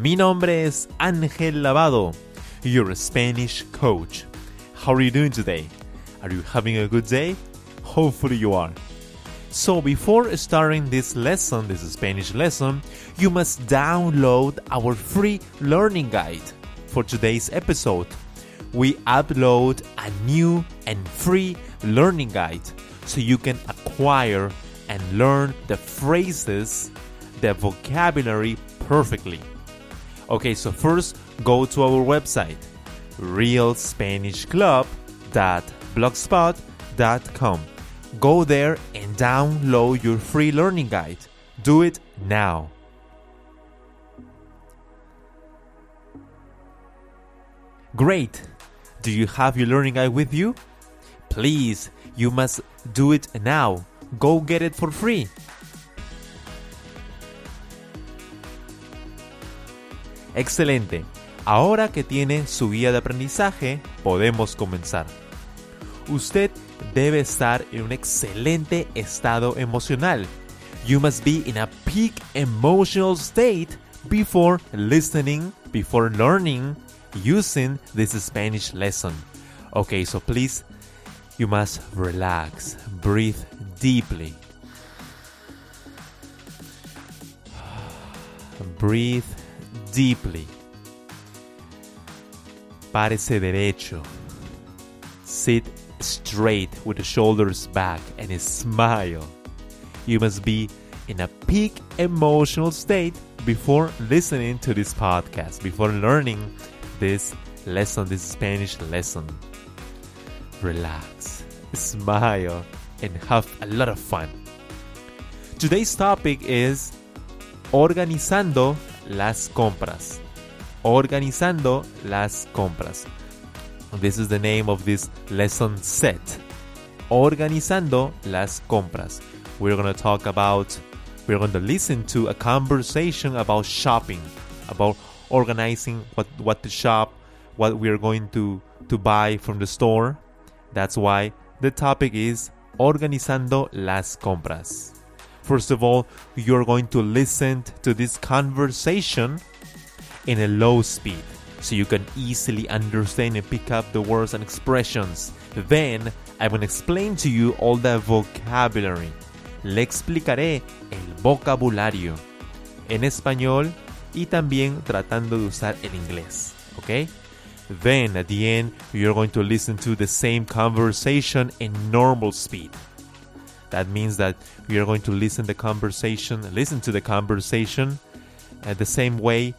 Mi nombre es Ángel Lavado, your Spanish coach. How are you doing today? Are you having a good day? Hopefully you are. So before starting this lesson, this Spanish lesson, you must download our free learning guide. For today's episode, we upload a new and free learning guide so you can acquire and learn the phrases, the vocabulary perfectly. Okay, so first go to our website realspanishclub.blogspot.com. Go there and download your free learning guide. Do it now. Great! Do you have your learning guide with you? Please, you must do it now. Go get it for free. Excelente. Ahora que tiene su guía de aprendizaje, podemos comenzar. Usted debe estar en un excelente estado emocional. You must be in a peak emotional state before listening, before learning, using this Spanish lesson. Okay, so please, you must relax, breathe deeply. Breathe deeply. Párese derecho. Sit straight with the shoulders back and smile. You must be in a peak emotional state before listening to this podcast, before learning this lesson, this Spanish lesson. Relax, smile, and have a lot of fun. Today's topic is organizando las compras. Organizando las compras. This is the name of this lesson set. Organizando las compras. We're going to talk about, we're going to listen to a conversation about shopping, about organizing what, what to shop, what we're going to, to buy from the store. That's why the topic is Organizando las compras. First of all, you're going to listen to this conversation in a low speed so you can easily understand and pick up the words and expressions. Then, going to explain to you all the vocabulary. Le explicaré el vocabulario en español y también tratando de usar el inglés. ¿Ok? Then, at the end, you're going to listen to the same conversation in normal speed. That means that we are going to listen the conversation, listen to the conversation at the same way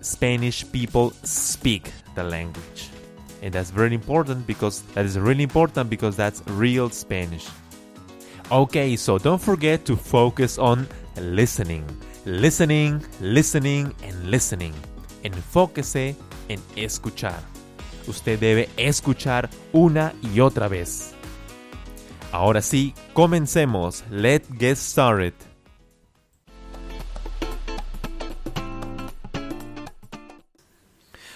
Spanish people speak the language. And that's very important because that is really important because that's real Spanish. Okay, so don't forget to focus on listening. Listening, listening, and listening. Enfóquese en escuchar. Usted debe escuchar una y otra vez. Ahora sí, comencemos. Let's get started.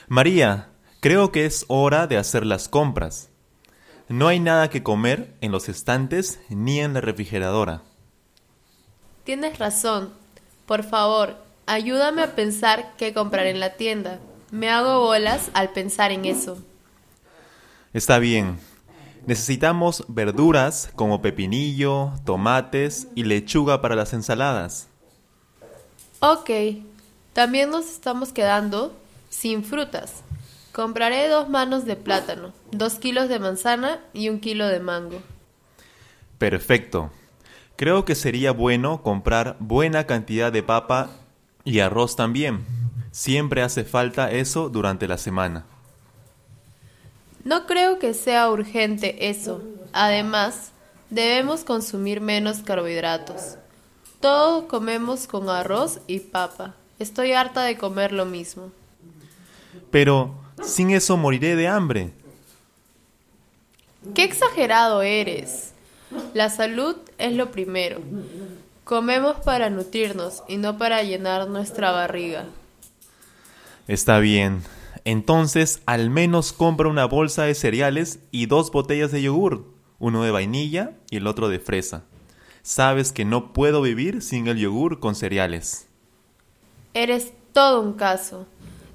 María, creo que es hora de hacer las compras. No hay nada que comer en los estantes ni en la refrigeradora. Tienes razón. Por favor, ayúdame a pensar qué comprar en la tienda. Me hago bolas al pensar en eso. Está bien. Necesitamos verduras como pepinillo, tomates y lechuga para las ensaladas. Ok. También nos estamos quedando sin frutas, Compraré dos manos de plátano, dos kilos de manzana y un kilo de mango. Perfecto. Creo que sería bueno comprar buena cantidad de papa y arroz también. Siempre hace falta eso durante la semana. No creo que sea urgente eso. Además, debemos consumir menos carbohidratos. Todos comemos con arroz y papa. Estoy harta de comer lo mismo. Pero sin eso moriré de hambre. ¡Qué exagerado eres! La salud es lo primero. Comemos para nutrirnos y no para llenar nuestra barriga. Está bien. Entonces, al menos compra una bolsa de cereales y dos botellas de yogur, uno de vainilla y el otro de fresa. Sabes que no puedo vivir sin el yogur con cereales. Eres todo un caso.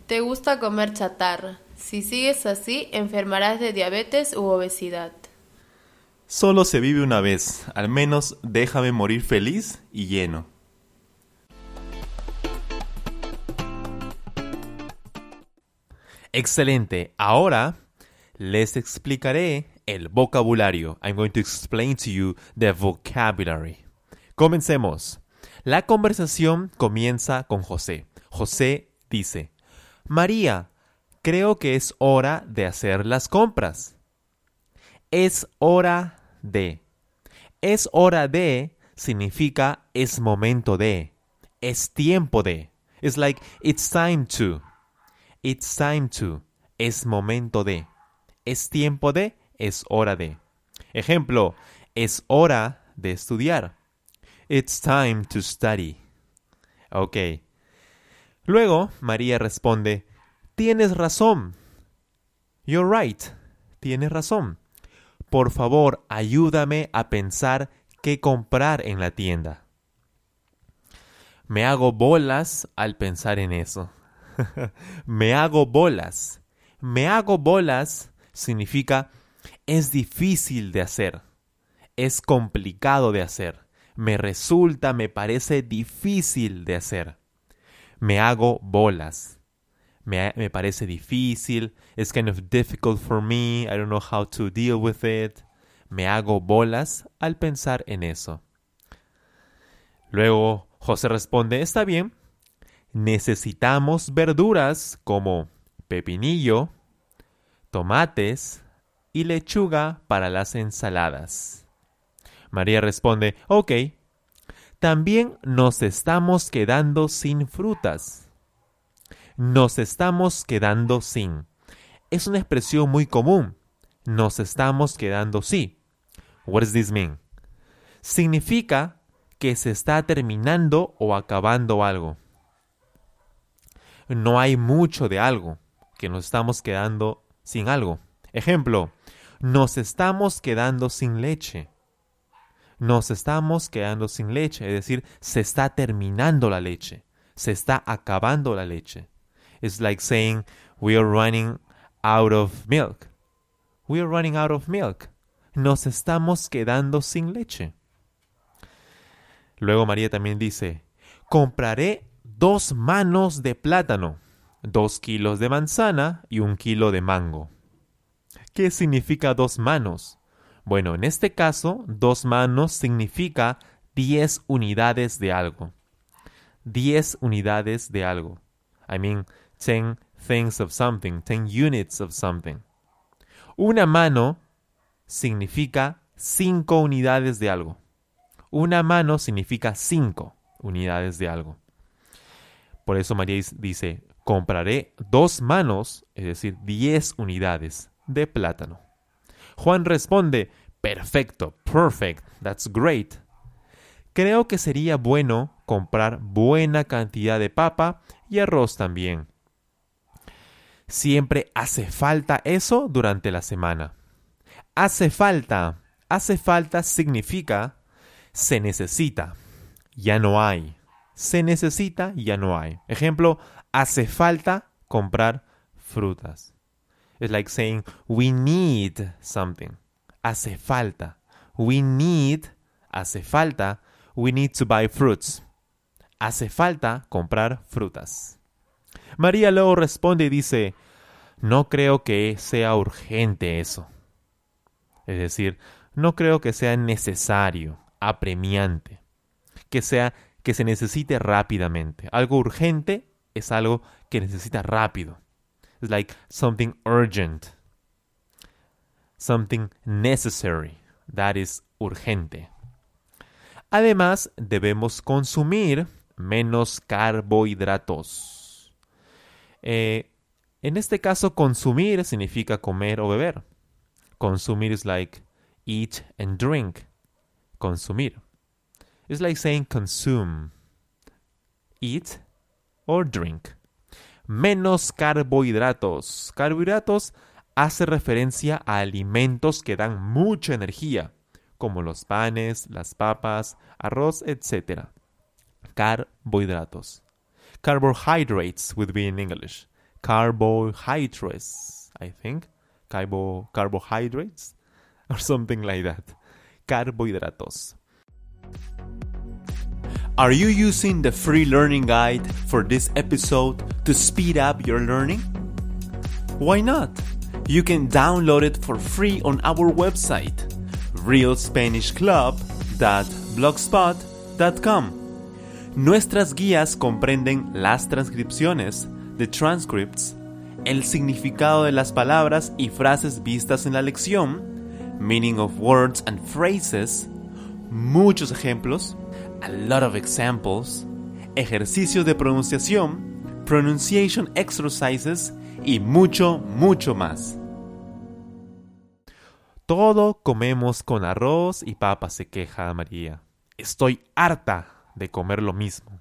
Te gusta comer chatarra. Si sigues así, enfermarás de diabetes u obesidad. Solo se vive una vez, al menos déjame morir feliz y lleno. Excelente. Ahora les explicaré el vocabulario. I'm going to explain to you the vocabulary. Comencemos. La conversación comienza con José. José dice, María, creo que es hora de hacer las compras. Es hora de. Es hora de significa es momento de. Es tiempo de. It's like it's time to. It's time to. Es momento de. Es tiempo de. Es hora de. Ejemplo. Es hora de estudiar. It's time to study. Ok. Luego, María responde, Tienes razón. You're right. Tienes razón. Por favor, ayúdame a pensar qué comprar en la tienda. Me hago bolas al pensar en eso. Me hago bolas. Me hago bolas significa es difícil de hacer. Es complicado de hacer. Me resulta, me parece difícil de hacer. Me hago bolas. Me, me parece difícil. It's kind of difficult for me. I don't know how to deal with it. Me hago bolas al pensar en eso. Luego José responde, está bien. Necesitamos verduras como pepinillo, tomates y lechuga para las ensaladas. María responde, ok. También nos estamos quedando sin frutas. Nos estamos quedando sin. Es una expresión muy común. Nos estamos quedando sin. What does this mean? Significa que se está terminando o acabando algo. No hay mucho de algo, que nos estamos quedando sin algo. Ejemplo, nos estamos quedando sin leche. Nos estamos quedando sin leche, es decir, se está terminando la leche, se está acabando la leche. It's like saying we are running out of milk. We are running out of milk. Nos estamos quedando sin leche. Luego María también dice, compraré dos manos de plátano, dos kilos de manzana y un kilo de mango. ¿Qué significa dos manos? Bueno, en este caso, dos manos significa diez unidades de algo. Diez unidades de algo. I mean, ten things of something, ten units of something. Una mano significa cinco unidades de algo. Una mano significa cinco unidades de algo. Por eso María dice, compraré dos manos, es decir, diez unidades de plátano. Juan responde, perfecto, perfect, that's great. Creo que sería bueno comprar buena cantidad de papa y arroz también. Siempre hace falta eso durante la semana. Hace falta. Hace falta significa se necesita. Ya no hay. Se necesita, ya no hay. Ejemplo, hace falta comprar frutas. It's like saying we need something. Hace falta. We need, hace falta, we need to buy fruits. Hace falta comprar frutas. María luego responde y dice, no creo que sea urgente eso. Es decir, no creo que sea necesario, apremiante, que sea que se necesite rápidamente. Algo urgente es algo que necesita rápido. Es like something urgent. Something necessary. That is urgente. Además, debemos consumir menos carbohidratos. Eh, en este caso, consumir significa comer o beber. Consumir es like eat and drink. Consumir. It's like saying consume. Eat or drink. Menos carbohidratos. Carbohidratos hace referencia a alimentos que dan mucha energía, como los panes, las papas, arroz, etc. Carbohidratos. Carbohydrates would be in English. Carbohydrates, I think. Carbo carbohydrates or something like that. Carbohidratos. Are you using the free learning guide for this episode to speed up your learning? Why not? You can download it for free on our website, realspanishclub.blogspot.com. Nuestras guías comprenden las transcripciones, the transcripts, el significado de las palabras y frases vistas en la lección, meaning of words and phrases, muchos ejemplos, a lot of examples, ejercicios de pronunciación, pronunciation exercises y mucho, mucho más. Todo comemos con arroz y papa, se queja María. Estoy harta de comer lo mismo.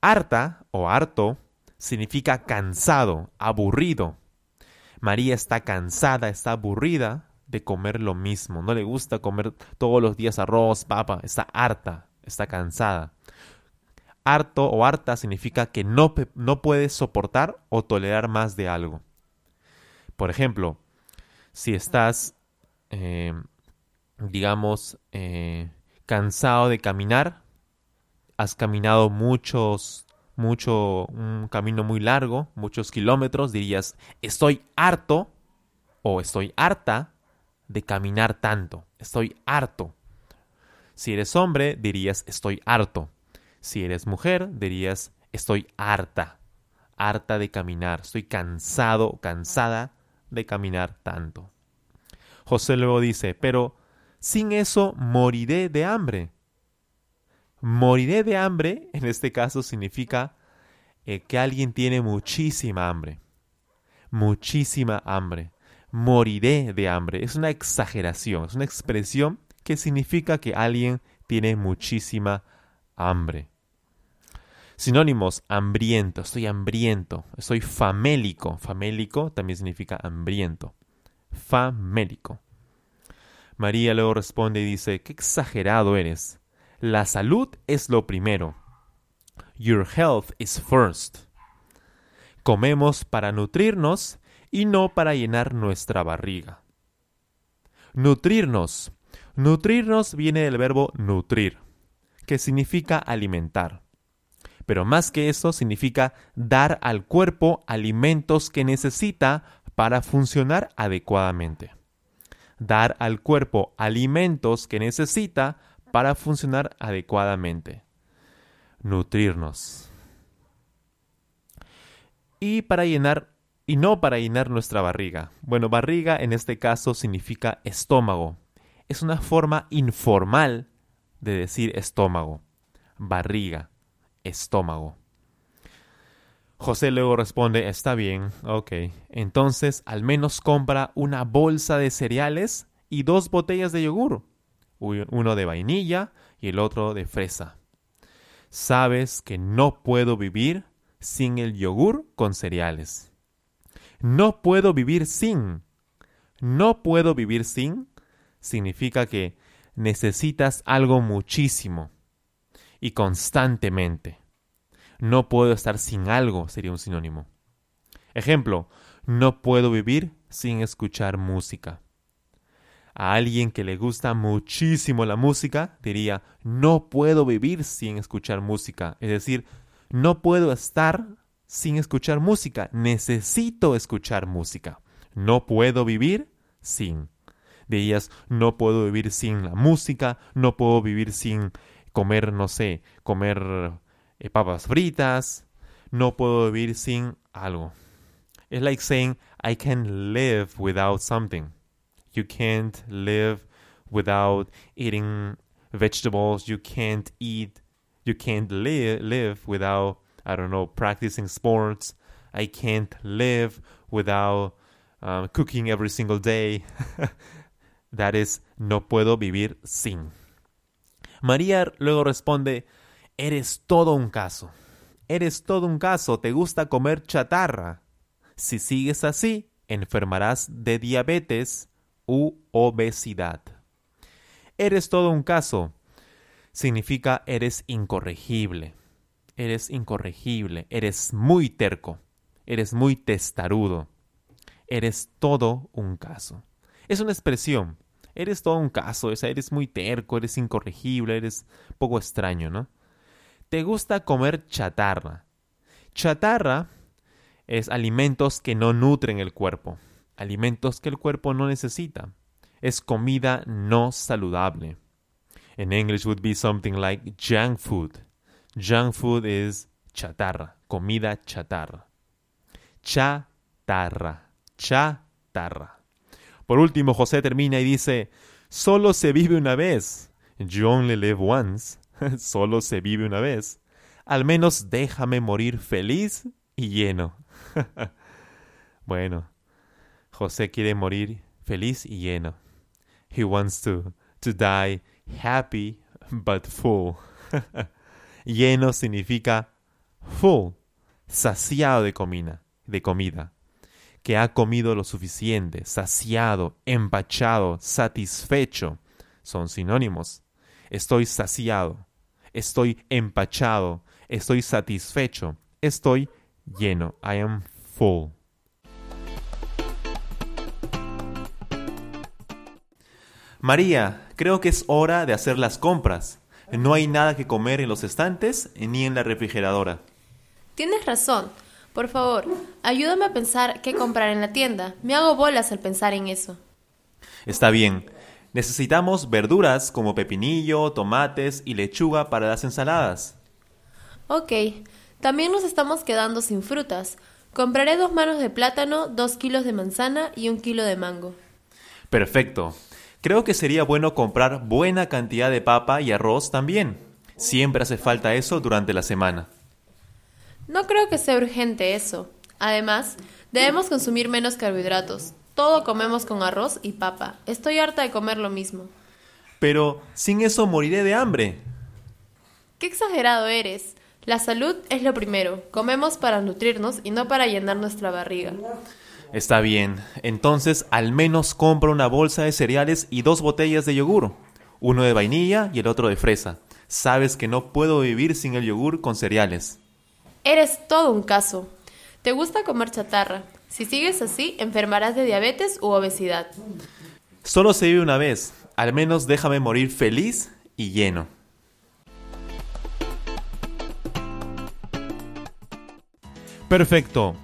Harta o harto significa cansado, aburrido. María está cansada, está aburrida de comer lo mismo. No le gusta comer todos los días arroz, papa. Está harta, está cansada. Harto o harta significa que no, no puede soportar o tolerar más de algo. Por ejemplo, si estás, eh, digamos, eh, cansado de caminar, has caminado muchos, mucho, un camino muy largo, muchos kilómetros, dirías, estoy harto o estoy harta de caminar tanto, estoy harto. Si eres hombre, dirías, estoy harto. Si eres mujer, dirías, estoy harta, harta de caminar, estoy cansado, cansada de caminar tanto. José luego dice, pero sin eso moriré de hambre. Moriré de hambre, en este caso, significa eh, que alguien tiene muchísima hambre. Muchísima hambre. Moriré de hambre. Es una exageración, es una expresión que significa que alguien tiene muchísima hambre. Sinónimos, hambriento, estoy hambriento, estoy famélico. Famélico también significa hambriento. Famélico. María luego responde y dice, qué exagerado eres. La salud es lo primero. Your health is first. Comemos para nutrirnos y no para llenar nuestra barriga. Nutrirnos. Nutrirnos viene del verbo nutrir, que significa alimentar. Pero más que eso significa dar al cuerpo alimentos que necesita para funcionar adecuadamente. Dar al cuerpo alimentos que necesita para funcionar adecuadamente. Nutrirnos. Y para llenar, y no para llenar nuestra barriga. Bueno, barriga en este caso significa estómago. Es una forma informal de decir estómago. Barriga, estómago. José luego responde, está bien, ok. Entonces al menos compra una bolsa de cereales y dos botellas de yogur uno de vainilla y el otro de fresa. Sabes que no puedo vivir sin el yogur con cereales. No puedo vivir sin. No puedo vivir sin significa que necesitas algo muchísimo y constantemente. No puedo estar sin algo sería un sinónimo. Ejemplo, no puedo vivir sin escuchar música a alguien que le gusta muchísimo la música, diría, no puedo vivir sin escuchar música. Es decir, no puedo estar sin escuchar música. Necesito escuchar música. No puedo vivir sin. De no puedo vivir sin la música, no puedo vivir sin comer, no sé, comer eh, papas fritas, no puedo vivir sin algo. It's like saying, I can live without something. You can't live without eating vegetables. You can't eat, you can't li- live without, I don't know, practicing sports. I can't live without um, cooking every single day. that is, no puedo vivir sin. María luego responde, eres todo un caso. Eres todo un caso, te gusta comer chatarra. Si sigues así, enfermarás de diabetes u obesidad. Eres todo un caso. Significa eres incorregible. Eres incorregible. Eres muy terco. Eres muy testarudo. Eres todo un caso. Es una expresión. Eres todo un caso. eres muy terco, eres incorregible, eres poco extraño, ¿no? Te gusta comer chatarra. Chatarra es alimentos que no nutren el cuerpo, alimentos que el cuerpo no necesita. Es comida no saludable. In English would be something like junk food. Junk food is chatarra, comida chatarra. Chatarra, chatarra. Por último, José termina y dice, solo se vive una vez. You only live once. solo se vive una vez. Al menos déjame morir feliz y lleno. bueno, José quiere morir feliz y lleno. He wants to, to die happy but full. lleno significa full, saciado de comida, de comida, que ha comido lo suficiente, saciado, empachado, satisfecho, son sinónimos. Estoy saciado, estoy empachado, estoy satisfecho, estoy lleno. I am full. María, creo que es hora de hacer las compras. No hay nada que comer en los estantes ni en la refrigeradora. Tienes razón. Por favor, ayúdame a pensar qué comprar en la tienda. Me hago bolas al pensar en eso. Está bien. Necesitamos verduras como pepinillo, tomates y lechuga para las ensaladas. Ok, también nos estamos quedando sin frutas. Compraré dos manos de plátano, dos kilos de manzana y un kilo de mango. Perfecto. Creo que sería bueno comprar buena cantidad de papa y arroz también. Siempre hace falta eso durante la semana. No creo que sea urgente eso. Además, debemos consumir menos carbohidratos. Todo comemos con arroz y papa. Estoy harta de comer lo mismo. Pero sin eso moriré de hambre. Qué exagerado eres. La salud es lo primero. Comemos para nutrirnos y no para llenar nuestra barriga. Está bien. Entonces al menos compra una bolsa de cereales y dos botellas de yogur. Uno de vainilla y el otro de fresa. Sabes que no puedo vivir sin el yogur con cereales. Eres todo un caso. Te gusta comer chatarra. Si sigues así, enfermarás de diabetes u obesidad. Solo se vive una vez. Al menos déjame morir feliz y lleno. Perfecto.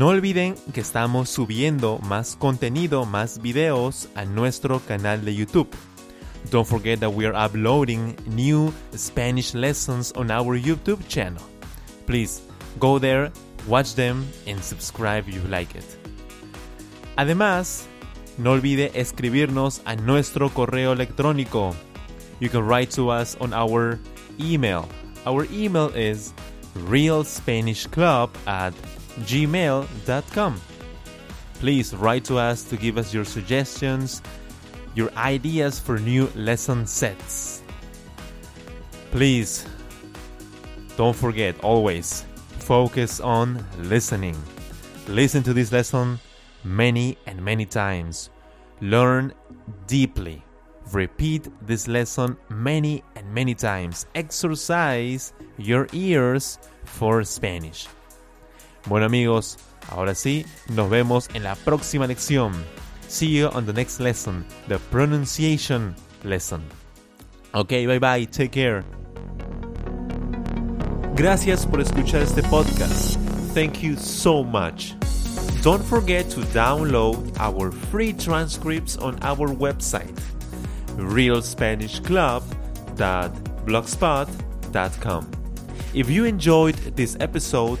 No olviden que estamos subiendo más contenido, más videos a nuestro canal de YouTube. Don't forget that we are uploading new Spanish lessons on our YouTube channel. Please go there watch them and subscribe if you like it. Además, no olvide escribirnos a nuestro correo electrónico. You can write to us on our email. Our email is realspanishclub at gmail.com. Please write to us to give us your suggestions, your ideas for new lesson sets. Please, don't forget always focus on listening. Listen to this lesson many and many times. Learn deeply. Repeat this lesson many and many times. Exercise your ears for Spanish. Bueno amigos, ahora sí, nos vemos en la próxima lección. See you on the next lesson, the pronunciation lesson. Okay, bye bye, take care. Gracias por escuchar este podcast. thank you so much. Don't forget to download our free transcripts on our website, realspanishclub.blogspot.com. If you enjoyed this episode,